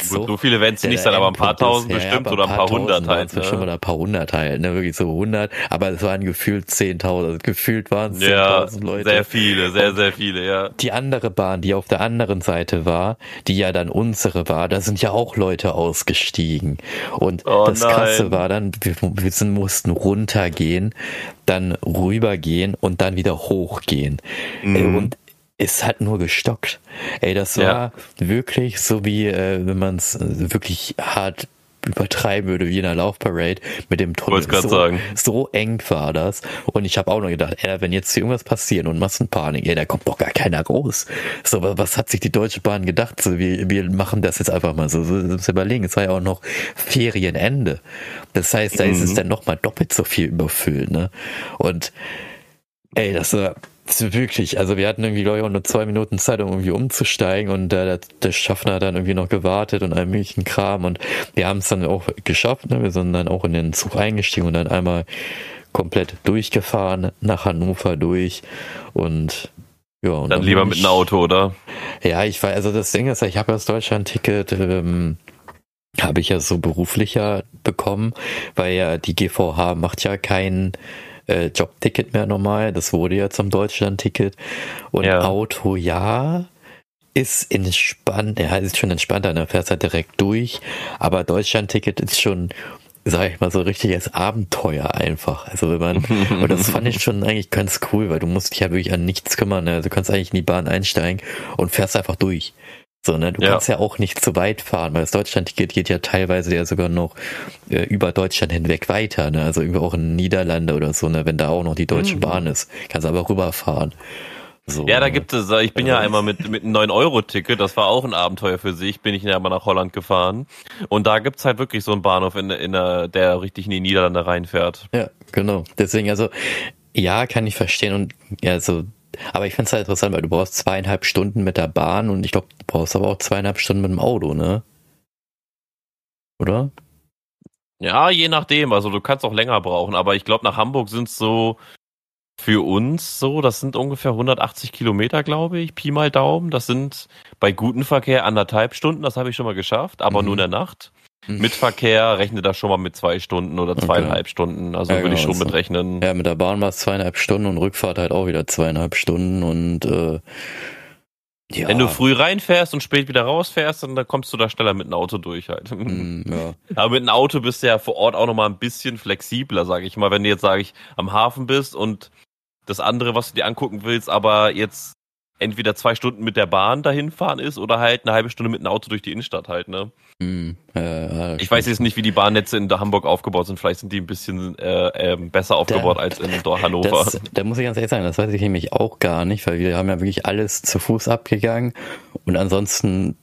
Speaker 1: so, so viele werden es nicht sein, aber ein paar tausend ist, bestimmt ja, oder ein paar, hundert halt.
Speaker 2: Ne? Schon ein paar hundert halt, ne? wirklich so hundert. Aber es waren gefühlt 10.000. Gefühlt waren es 10.000
Speaker 1: ja,
Speaker 2: Leute.
Speaker 1: Sehr viele, sehr, sehr viele, ja.
Speaker 2: Die andere Bahn, die auf der anderen Seite war, die ja dann unsere war, da sind ja auch Leute ausgestiegen. Und oh, das Krasse war dann, wir wir mussten runtergehen, dann rübergehen und dann wieder hochgehen. Mhm. Und es hat nur gestockt. Ey, das war ja. wirklich so wie, äh, wenn man es wirklich hart übertreiben würde wie in einer Laufparade mit dem Tunnel.
Speaker 1: So,
Speaker 2: sagen. so eng war das. Und ich habe auch noch gedacht, ey, wenn jetzt hier irgendwas passiert und Massenpanik, ey, da kommt doch gar keiner groß. So, was hat sich die Deutsche Bahn gedacht? So, wir, wir machen das jetzt einfach mal so. so das überlegen. Es war ja auch noch Ferienende. Das heißt, da mhm. ist es mhm. dann nochmal doppelt so viel überfüllt, ne? Und ey, das war wirklich, also wir hatten irgendwie, glaube ich, auch nur zwei Minuten Zeit, um irgendwie umzusteigen und äh, der, der Schaffner hat dann irgendwie noch gewartet und all möglichen Kram und wir haben es dann auch geschafft, ne? wir sind dann auch in den Zug eingestiegen und dann einmal komplett durchgefahren nach Hannover durch und ja. Und
Speaker 1: dann, dann lieber mit einem Auto, oder?
Speaker 2: Ja, ich war, also das Ding ist, ich habe das Deutschland-Ticket, ähm, habe ich ja so beruflicher bekommen, weil ja die GVH macht ja keinen äh, Jobticket mehr normal. Das wurde ja zum Deutschland-Ticket. Und ja. Auto ja ist entspannt, ja, ist schon entspannter, da fährst halt direkt durch. Aber Deutschland-Ticket ist schon, sag ich mal, so richtig als Abenteuer einfach. Also wenn man, und das fand ich schon eigentlich ganz cool, weil du musst dich ja wirklich an nichts kümmern. Ne? Also du kannst eigentlich in die Bahn einsteigen und fährst einfach durch. So, ne? Du ja. kannst ja auch nicht zu weit fahren, weil das Deutschland-Ticket geht ja teilweise ja sogar noch äh, über Deutschland hinweg weiter, ne? Also irgendwie auch in Niederlande oder so, ne? Wenn da auch noch die Deutsche mhm. Bahn ist, kannst aber rüberfahren.
Speaker 1: So, ja, da ne? gibt es, äh, ich bin ja einmal mit, mit einem 9-Euro-Ticket, das war auch ein Abenteuer für sich, bin ich ja mal nach Holland gefahren. Und da gibt's halt wirklich so einen Bahnhof, in, in der, der richtig in die Niederlande reinfährt.
Speaker 2: Ja, genau. Deswegen, also, ja, kann ich verstehen und ja, so aber ich finde es halt interessant, weil du brauchst zweieinhalb Stunden mit der Bahn und ich glaube, du brauchst aber auch zweieinhalb Stunden mit dem Auto, ne? Oder?
Speaker 1: Ja, je nachdem. Also du kannst auch länger brauchen, aber ich glaube, nach Hamburg sind es so für uns so, das sind ungefähr 180 Kilometer, glaube ich, Pi mal Daumen. Das sind bei gutem Verkehr anderthalb Stunden, das habe ich schon mal geschafft, aber mhm. nur in der Nacht. Mhm. Mit Verkehr rechne da schon mal mit zwei Stunden oder zweieinhalb okay. Stunden. Also ja, würde genau, ich schon mit rechnen.
Speaker 2: Ja, mit der Bahn war es zweieinhalb Stunden und Rückfahrt halt auch wieder zweieinhalb Stunden und äh,
Speaker 1: ja. Wenn du früh reinfährst und spät wieder rausfährst, dann kommst du da schneller mit einem Auto durch halt. Mm, ja. Aber mit einem Auto bist du ja vor Ort auch nochmal ein bisschen flexibler, sage ich mal. Wenn du jetzt, sage ich, am Hafen bist und das andere, was du dir angucken willst, aber jetzt entweder zwei Stunden mit der Bahn dahin fahren ist oder halt eine halbe Stunde mit einem Auto durch die Innenstadt halt, ne? Mm, äh, ich weiß jetzt nicht, wie die Bahnnetze in Hamburg aufgebaut sind. Vielleicht sind die ein bisschen äh, äh, besser aufgebaut da, als in Hannover.
Speaker 2: Das, da muss ich ganz ehrlich sagen, das weiß ich nämlich auch gar nicht, weil wir haben ja wirklich alles zu Fuß abgegangen und ansonsten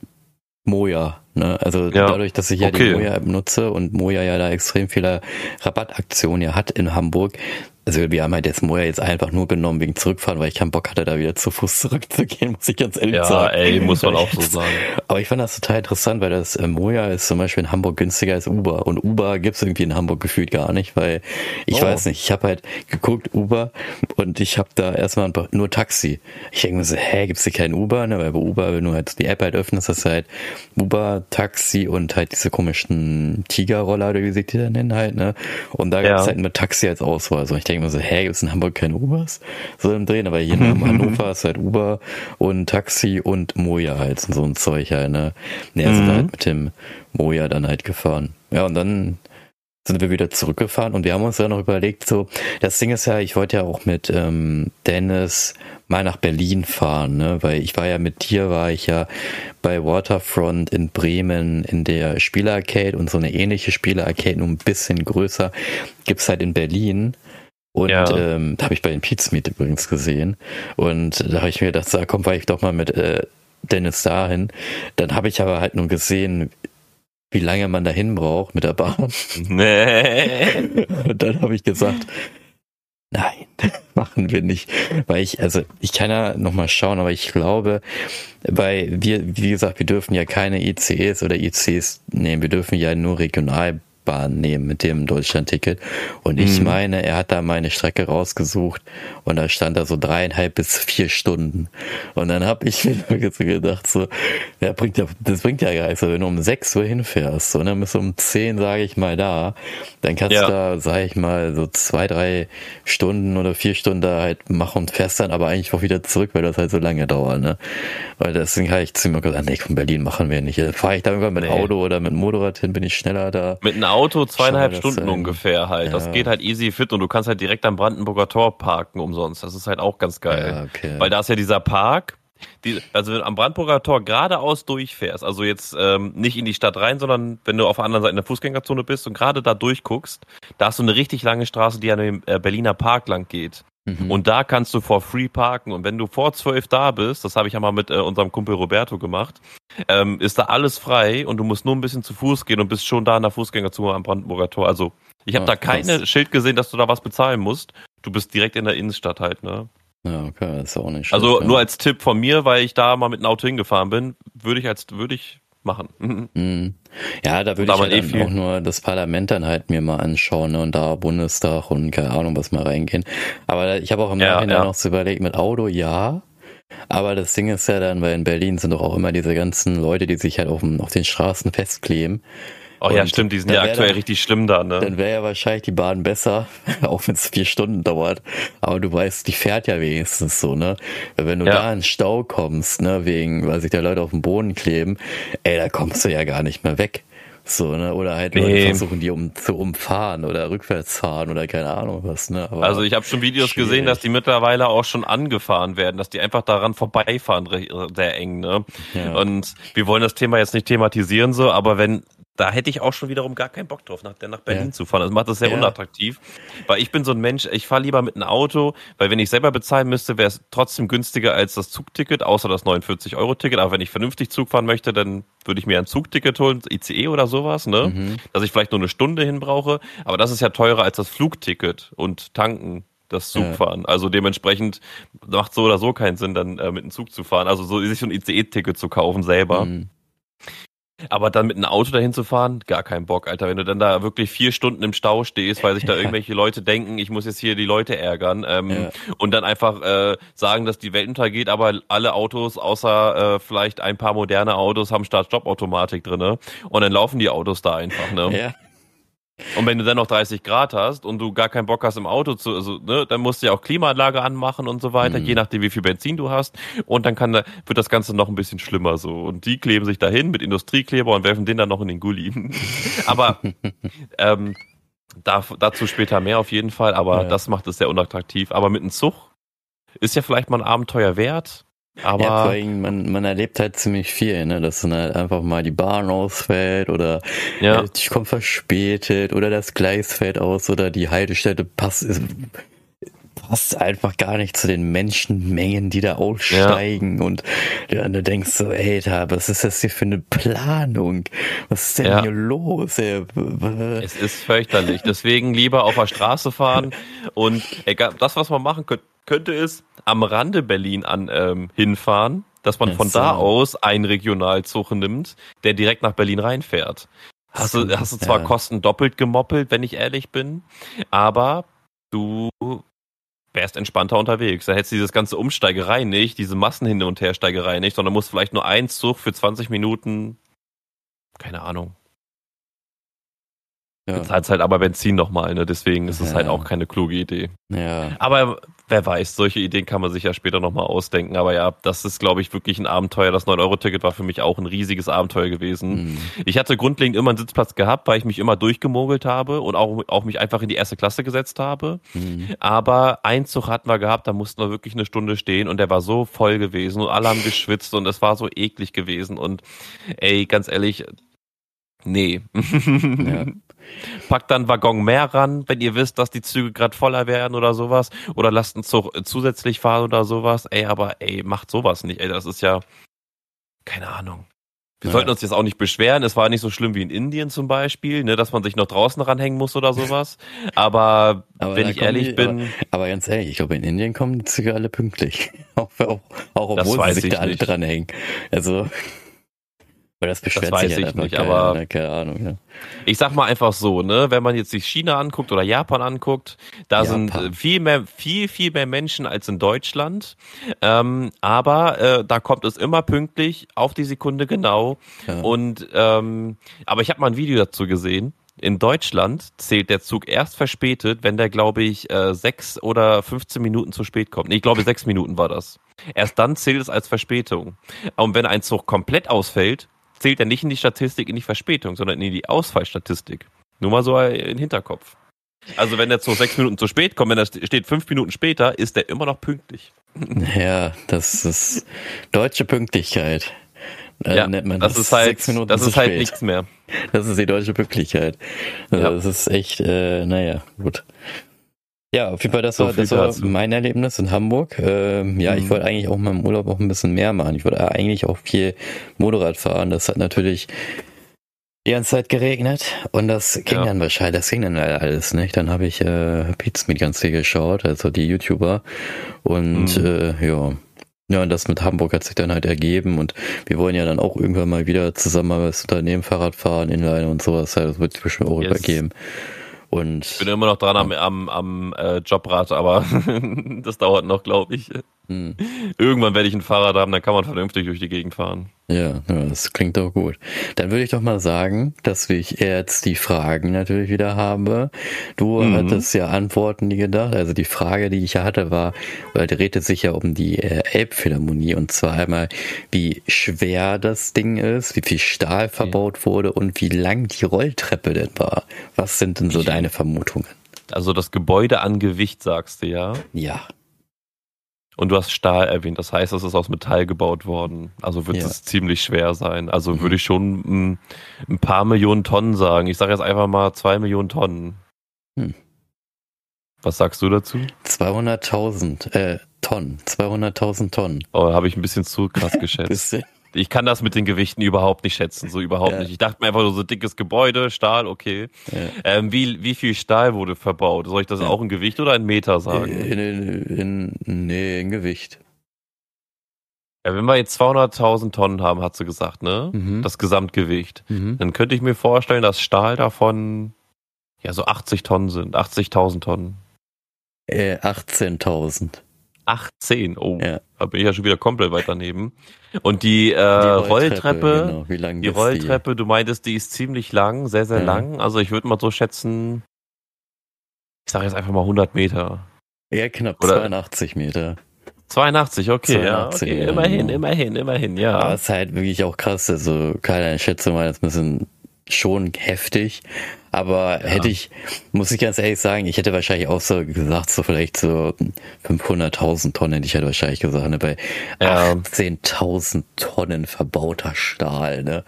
Speaker 2: Moja, Ne? Also ja. dadurch, dass ich ja okay. die Moja-App nutze und Moja ja da extrem viele Rabattaktionen ja hat in Hamburg, also wir haben halt jetzt Moja jetzt einfach nur genommen wegen Zurückfahren, weil ich keinen Bock hatte, da wieder zu Fuß zurückzugehen, muss ich ganz ehrlich ja, sagen.
Speaker 1: Ja, ey, muss man auch so sagen.
Speaker 2: Aber ich fand das total interessant, weil das äh, Moja ist zum Beispiel in Hamburg günstiger als Uber und Uber gibt's irgendwie in Hamburg gefühlt gar nicht, weil ich oh. weiß nicht, ich habe halt geguckt Uber und ich habe da erstmal nur Taxi. Ich denke mir so, hä, gibt's hier kein Uber? Ne? Weil bei Uber, wenn du halt die App halt öffnest, hast du halt Uber, Taxi und halt diese komischen Tigerroller oder wie sie die da nennen halt, ne? Und da gibt's ja. halt nur Taxi als Auswahl. So, ich denke mir so, hä, gibt's in Hamburg keine Ubers? So im Drehen, aber hier in Hannover ist halt Uber und Taxi und Moja halt und so ein Zeug halt, ne? Ne, also mhm. halt mit dem Moja dann halt gefahren. Ja, und dann sind wir wieder zurückgefahren und wir haben uns dann noch überlegt, so, das Ding ist ja, ich wollte ja auch mit ähm, Dennis mal nach Berlin fahren, ne? Weil ich war ja mit dir, war ich ja bei Waterfront in Bremen in der Spielerarcade und so eine ähnliche Spielerarcade, nur ein bisschen größer, gibt's halt in Berlin. Und ja. ähm, da habe ich bei den Pizmeet übrigens gesehen. Und da habe ich mir gedacht, so, komm, war ich doch mal mit äh, Dennis dahin. Dann habe ich aber halt nur gesehen, wie lange man dahin braucht mit der Bahn. Nee. Und dann habe ich gesagt, nein, machen wir nicht. Weil ich, also ich kann ja nochmal schauen, aber ich glaube, weil wir, wie gesagt, wir dürfen ja keine ICEs oder ICs nehmen, wir dürfen ja nur regional Bahn nehmen mit dem Deutschlandticket. Und ich mhm. meine, er hat da meine Strecke rausgesucht und da stand da so dreieinhalb bis vier Stunden. Und dann habe ich mir so gedacht, so, ja, bringt ja, das bringt ja gar nichts, wenn du um sechs Uhr hinfährst und dann bist du um zehn, sage ich mal, da, dann kannst ja. du da, sage ich mal, so zwei, drei Stunden oder vier Stunden da halt machen und fährst dann aber eigentlich auch wieder zurück, weil das halt so lange dauert, ne? Weil deswegen habe ich zu mir gesagt, nee, von Berlin machen wir nicht. Fahre ich da irgendwann mit nee. Auto oder mit Motorrad hin, bin ich schneller da.
Speaker 1: Mit einem Auto zweieinhalb Stunden sein. ungefähr halt. Ja. Das geht halt easy fit und du kannst halt direkt am Brandenburger Tor parken umsonst. Das ist halt auch ganz geil. Ja, okay. Weil da ist ja dieser Park, die, also wenn du am Brandenburger Tor geradeaus durchfährst, also jetzt ähm, nicht in die Stadt rein, sondern wenn du auf der anderen Seite in der Fußgängerzone bist und gerade da durchguckst, da hast du eine richtig lange Straße, die an dem äh, Berliner Park lang geht. Mhm. Und da kannst du for free parken. Und wenn du vor zwölf da bist, das habe ich ja mal mit äh, unserem Kumpel Roberto gemacht, ähm, ist da alles frei und du musst nur ein bisschen zu Fuß gehen und bist schon da in der Fußgängerzone am Brandenburger Tor. Also ich habe ja, da keine Schild gesehen, dass du da was bezahlen musst. Du bist direkt in der Innenstadt halt, ne?
Speaker 2: Ja, okay, das ist auch nicht
Speaker 1: also schlecht. Also nur als Tipp von mir, weil ich da mal mit einem Auto hingefahren bin, würde ich als würde ich machen.
Speaker 2: Mhm. Ja, da würde ich halt eh auch nur das Parlament dann halt mir mal anschauen ne, und da Bundestag und keine Ahnung was mal reingehen. Aber ich habe auch im ja, Nachhinein ja. noch so überlegt, mit Auto ja, aber das Ding ist ja dann, weil in Berlin sind doch auch immer diese ganzen Leute, die sich halt auf den Straßen festkleben.
Speaker 1: Oh ja, stimmt, die sind ja aktuell dann, richtig schlimm da, ne?
Speaker 2: Dann wäre ja wahrscheinlich die Bahn besser, auch wenn es vier Stunden dauert. Aber du weißt, die fährt ja wenigstens so, ne? Wenn du ja. da in Stau kommst, ne, wegen, weil sich da Leute auf dem Boden kleben, ey, da kommst du ja gar nicht mehr weg. So, ne? Oder halt nee. Leute versuchen, die um zu umfahren oder rückwärts fahren oder keine Ahnung was, ne?
Speaker 1: Aber also ich habe schon Videos schwierig. gesehen, dass die mittlerweile auch schon angefahren werden, dass die einfach daran vorbeifahren, sehr eng, ne? Ja. Und wir wollen das Thema jetzt nicht thematisieren so, aber wenn da hätte ich auch schon wiederum gar keinen Bock drauf, nach, nach Berlin ja. zu fahren. Das macht das sehr ja. unattraktiv. Weil ich bin so ein Mensch, ich fahre lieber mit einem Auto, weil wenn ich selber bezahlen müsste, wäre es trotzdem günstiger als das Zugticket, außer das 49-Euro-Ticket. Aber wenn ich vernünftig Zug fahren möchte, dann würde ich mir ein Zugticket holen, ICE oder sowas, ne? Mhm. Dass ich vielleicht nur eine Stunde hin brauche. Aber das ist ja teurer als das Flugticket und tanken das Zugfahren. Ja. Also dementsprechend macht so oder so keinen Sinn, dann äh, mit dem Zug zu fahren. Also so sich so ein ICE-Ticket zu kaufen selber. Mhm. Aber dann mit einem Auto dahin zu fahren, gar keinen Bock, Alter. Wenn du dann da wirklich vier Stunden im Stau stehst, weil sich da irgendwelche Leute denken, ich muss jetzt hier die Leute ärgern ähm, ja. und dann einfach äh, sagen, dass die Welt untergeht, aber alle Autos, außer äh, vielleicht ein paar moderne Autos, haben Start-Stopp-Automatik drinne und dann laufen die Autos da einfach, ne? Ja. Und wenn du dann noch 30 Grad hast und du gar keinen Bock hast im Auto zu, also, ne, dann musst du ja auch Klimaanlage anmachen und so weiter, mhm. je nachdem wie viel Benzin du hast. Und dann kann wird das Ganze noch ein bisschen schlimmer so. Und die kleben sich dahin mit Industriekleber und werfen den dann noch in den Gully. Aber ähm, da, dazu später mehr auf jeden Fall, aber ja. das macht es sehr unattraktiv. Aber mit einem Zug ist ja vielleicht mal ein Abenteuer wert. Aber ja,
Speaker 2: vor allem, man, man erlebt halt ziemlich viel, ne? dass dann halt einfach mal die Bahn ausfällt oder ja. äh, ich komme verspätet oder das Gleis fällt aus oder die Haltestelle passt, ist, passt einfach gar nicht zu den Menschenmengen, die da aussteigen. Ja. Und du denkst so, ey, da, was ist das hier für eine Planung? Was ist denn ja. hier los? Ey?
Speaker 1: Es ist fürchterlich. Deswegen lieber auf der Straße fahren. Und egal, das, was man machen könnte, könnte ist am Rande Berlin an ähm, hinfahren, dass man von da aus einen Regionalzug nimmt, der direkt nach Berlin reinfährt. Hast du, hast du zwar ja. Kosten doppelt gemoppelt, wenn ich ehrlich bin, aber du wärst entspannter unterwegs. Da hättest du dieses ganze Umsteigerei nicht, diese Massen hin und her Steigerei nicht, sondern musst vielleicht nur einen Zug für 20 Minuten, keine Ahnung, ja. Bezahlst halt aber Benzin nochmal, ne? Deswegen ist es halt auch keine kluge Idee.
Speaker 2: Ja.
Speaker 1: Aber wer weiß, solche Ideen kann man sich ja später nochmal ausdenken. Aber ja, das ist, glaube ich, wirklich ein Abenteuer. Das 9-Euro-Ticket war für mich auch ein riesiges Abenteuer gewesen. Mhm. Ich hatte grundlegend immer einen Sitzplatz gehabt, weil ich mich immer durchgemogelt habe und auch, auch mich einfach in die erste Klasse gesetzt habe. Mhm. Aber ein Zug hatten wir gehabt, da mussten wir wirklich eine Stunde stehen und der war so voll gewesen und alle haben geschwitzt und es war so eklig gewesen. Und ey, ganz ehrlich, Nee. ja. Packt dann Waggon mehr ran, wenn ihr wisst, dass die Züge gerade voller werden oder sowas. Oder lasst einen Zug zusätzlich fahren oder sowas. Ey, aber ey, macht sowas nicht. Ey, das ist ja, keine Ahnung. Wir ja. sollten uns jetzt auch nicht beschweren. Es war nicht so schlimm wie in Indien zum Beispiel, ne, dass man sich noch draußen ranhängen muss oder sowas. Aber, aber wenn ich ehrlich die, bin.
Speaker 2: Aber, aber, ganz ehrlich, ich glaube, in Indien kommen die Züge alle pünktlich. auch, auch, auch obwohl sie sich da alle dranhängen. Also.
Speaker 1: Weil das beschwert das weiß sich ich nicht, keine, aber keine Ahnung. Ja. Ich sag mal einfach so, ne, wenn man jetzt sich China anguckt oder Japan anguckt, da Japan. sind viel mehr, viel, viel mehr Menschen als in Deutschland. Ähm, aber äh, da kommt es immer pünktlich auf die Sekunde genau. Ja. Und ähm, aber ich habe mal ein Video dazu gesehen. In Deutschland zählt der Zug erst verspätet, wenn der, glaube ich, äh, sechs oder 15 Minuten zu spät kommt. Ich glaube, sechs Minuten war das. Erst dann zählt es als Verspätung. Und wenn ein Zug komplett ausfällt, zählt er nicht in die Statistik, in die Verspätung, sondern in die Ausfallstatistik. Nur mal so in Hinterkopf. Also wenn er zu sechs Minuten zu spät kommt, wenn er steht fünf Minuten später, ist er immer noch pünktlich.
Speaker 2: Ja, das ist deutsche Pünktlichkeit.
Speaker 1: Da ja, nennt man das, das ist halt, das ist halt nichts mehr.
Speaker 2: Das ist die deutsche Pünktlichkeit. Also ja. Das ist echt, äh, naja, gut. Ja, auf jeden Fall, das so war, das war mein Erlebnis in Hamburg. Ähm, ja, mhm. ich wollte eigentlich auch mal im Urlaub auch ein bisschen mehr machen. Ich wollte eigentlich auch viel Motorrad fahren. Das hat natürlich die ganze Zeit geregnet und das ging ja. dann wahrscheinlich, das ging dann alles nicht. Dann habe ich äh, Pizza mit ganz viel geschaut, also die YouTuber und mhm. äh, ja. Ja, und das mit Hamburg hat sich dann halt ergeben und wir wollen ja dann auch irgendwann mal wieder zusammen als Unternehmen Fahrrad fahren, Inline und sowas. Das wird sich bestimmt auch yes. übergeben. Und
Speaker 1: ich bin immer noch dran am, am, am äh, Jobrad, aber das dauert noch, glaube ich. Hm. Irgendwann werde ich ein Fahrrad haben, dann kann man vernünftig durch die Gegend fahren.
Speaker 2: Ja, das klingt doch gut. Dann würde ich doch mal sagen, dass ich jetzt die Fragen natürlich wieder habe. Du mhm. hattest ja Antworten die gedacht. Also die Frage, die ich ja hatte, war, oder drehte sich ja um die äh, Elbphilharmonie und zwar einmal, wie schwer das Ding ist, wie viel Stahl verbaut ja. wurde und wie lang die Rolltreppe denn war. Was sind denn so deine Vermutungen?
Speaker 1: Also das Gebäude an Gewicht, sagst du ja?
Speaker 2: Ja.
Speaker 1: Und du hast Stahl erwähnt, das heißt, es ist aus Metall gebaut worden. Also wird ja. es ziemlich schwer sein. Also mhm. würde ich schon ein, ein, paar Millionen Tonnen sagen. Ich sage jetzt einfach mal zwei Millionen Tonnen. Hm. Was sagst du dazu?
Speaker 2: 200.000 äh, Tonnen. 200.000 Tonnen.
Speaker 1: Oh, habe ich ein bisschen zu krass geschätzt. bisschen ich kann das mit den Gewichten überhaupt nicht schätzen, so überhaupt ja. nicht. Ich dachte mir einfach so dickes Gebäude, Stahl, okay. Ja. Ähm, wie, wie viel Stahl wurde verbaut? Soll ich das ja. auch in Gewicht oder in Meter sagen?
Speaker 2: In, in, in, nee, in Gewicht.
Speaker 1: Ja, wenn wir jetzt 200.000 Tonnen haben, hat sie gesagt, ne? Mhm. Das Gesamtgewicht. Mhm. Dann könnte ich mir vorstellen, dass Stahl davon ja so 80 Tonnen sind, 80.000 Tonnen.
Speaker 2: Äh, 18.000.
Speaker 1: 18. Oh, ja. da bin ich ja schon wieder komplett weit daneben. Und die, äh, die Rolltreppe, Rolltreppe genau. Wie lang die Rolltreppe, die? du meintest, die ist ziemlich lang, sehr, sehr ja. lang. Also ich würde mal so schätzen, ich sage jetzt einfach mal 100 Meter.
Speaker 2: Ja, knapp Oder 82 Meter.
Speaker 1: 82, okay, 82, ja, okay. Ja, immerhin, genau. immerhin, immerhin, ja.
Speaker 2: Aber es ist halt wirklich auch krass, also keine Schätzung, mal, das müssen schon heftig. Aber ja. hätte ich, muss ich ganz ehrlich sagen, ich hätte wahrscheinlich auch so gesagt, so vielleicht so 500.000 Tonnen hätte ich halt wahrscheinlich gesagt, ne, bei ja. 18.000 Tonnen verbauter Stahl, ne.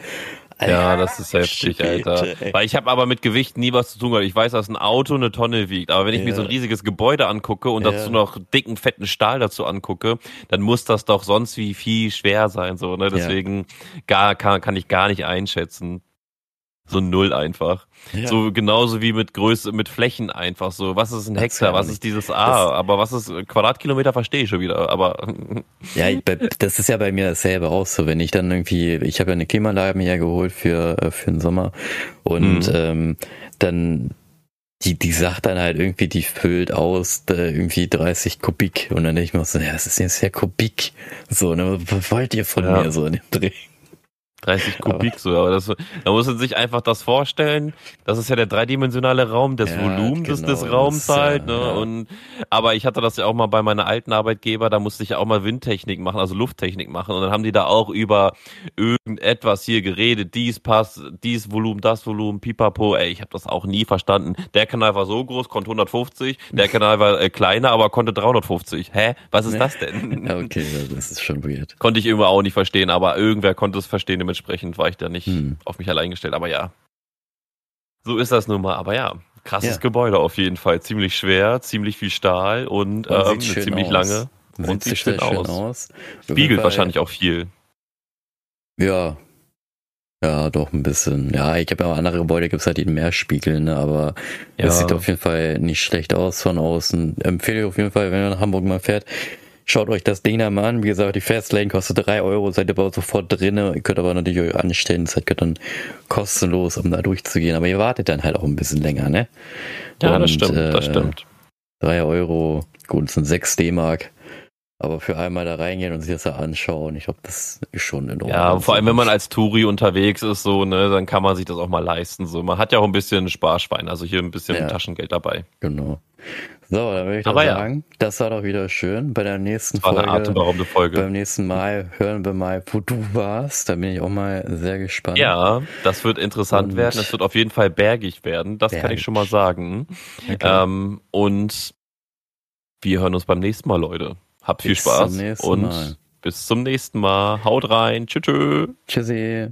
Speaker 1: Ja, das ist heftig, Alter. Weil ich habe aber mit Gewicht nie was zu tun gehabt. Ich weiß, dass ein Auto eine Tonne wiegt, aber wenn ich ja. mir so ein riesiges Gebäude angucke und ja. dazu noch dicken, fetten Stahl dazu angucke, dann muss das doch sonst wie viel schwer sein, so, ne? Deswegen gar, kann, kann ich gar nicht einschätzen so null einfach. Ja. So genauso wie mit Größe, mit Flächen einfach so. Was ist ein Hektar? Was ist dieses A? Das aber was ist Quadratkilometer verstehe ich schon wieder. Aber
Speaker 2: ja, das ist ja bei mir dasselbe auch so. Wenn ich dann irgendwie, ich habe ja eine Klimaanlage mir ja geholt für äh, für den Sommer und mhm. ähm, dann die, die sagt dann halt irgendwie, die füllt aus äh, irgendwie 30 Kubik. Und dann denke ich mir so, ja, das ist jetzt ja Kubik. So, ne, was wollt ihr von ja. mir so in dem Dreh?
Speaker 1: 30 Kubik so, aber das, da muss man sich einfach das vorstellen. Das ist ja der dreidimensionale Raum, das ja, Volumen genau, des, des genau, Raums das, halt, ne? Ja. Und, aber ich hatte das ja auch mal bei meiner alten Arbeitgeber, da musste ich ja auch mal Windtechnik machen, also Lufttechnik machen. Und dann haben die da auch über irgendetwas hier geredet, dies passt, dies Volumen, das Volumen, pipapo, ey, ich habe das auch nie verstanden. Der Kanal war so groß, konnte 150, der Kanal war äh, kleiner, aber konnte 350. Hä? Was ist das denn?
Speaker 2: okay, das ist schon weird.
Speaker 1: Konnte ich immer auch nicht verstehen, aber irgendwer konnte es verstehen dementsprechend war ich da nicht hm. auf mich allein gestellt. Aber ja, so ist das nun mal. Aber ja, krasses ja. Gebäude auf jeden Fall. Ziemlich schwer, ziemlich viel Stahl und, und ähm, ziemlich aus. lange.
Speaker 2: Und, und sieht schön, aus. aus.
Speaker 1: Spiegelt wahrscheinlich auch viel.
Speaker 2: Ja. Ja, doch ein bisschen. Ja, ich habe ja auch andere Gebäude, gibt es halt die mehr spiegeln, ne? aber es ja. sieht auf jeden Fall nicht schlecht aus von außen. Empfehle ich auf jeden Fall, wenn man nach Hamburg mal fährt, Schaut euch das Ding mal an. Wie gesagt, die Fastlane kostet drei Euro, seid ihr aber sofort drinne. Ihr könnt aber natürlich euch anstellen, seid ihr dann kostenlos, um da durchzugehen. Aber ihr wartet dann halt auch ein bisschen länger, ne?
Speaker 1: Ja, Und, das stimmt, äh, das stimmt.
Speaker 2: Drei Euro, gut, das sind sechs D-Mark. Aber für einmal da reingehen und sich das da anschauen, ich glaube, das ist schon in Ordnung.
Speaker 1: Ja, vor allem, wenn man als Touri unterwegs ist, so, ne, dann kann man sich das auch mal leisten. So, man hat ja auch ein bisschen Sparschwein, also hier ein bisschen ja, Taschengeld dabei.
Speaker 2: Genau. So, dann würde ich doch sagen, ja. das war doch wieder schön. Bei der nächsten
Speaker 1: das Folge, eine Folge.
Speaker 2: Beim nächsten Mal hören wir mal, wo du warst. Da bin ich auch mal sehr gespannt.
Speaker 1: Ja, das wird interessant und werden. Es wird auf jeden Fall bergig werden. Das bergig. kann ich schon mal sagen. Okay. Ähm, und wir hören uns beim nächsten Mal, Leute. Habt viel bis Spaß und mal. bis zum nächsten Mal. Haut rein. Tschüss.
Speaker 2: Tschüssi.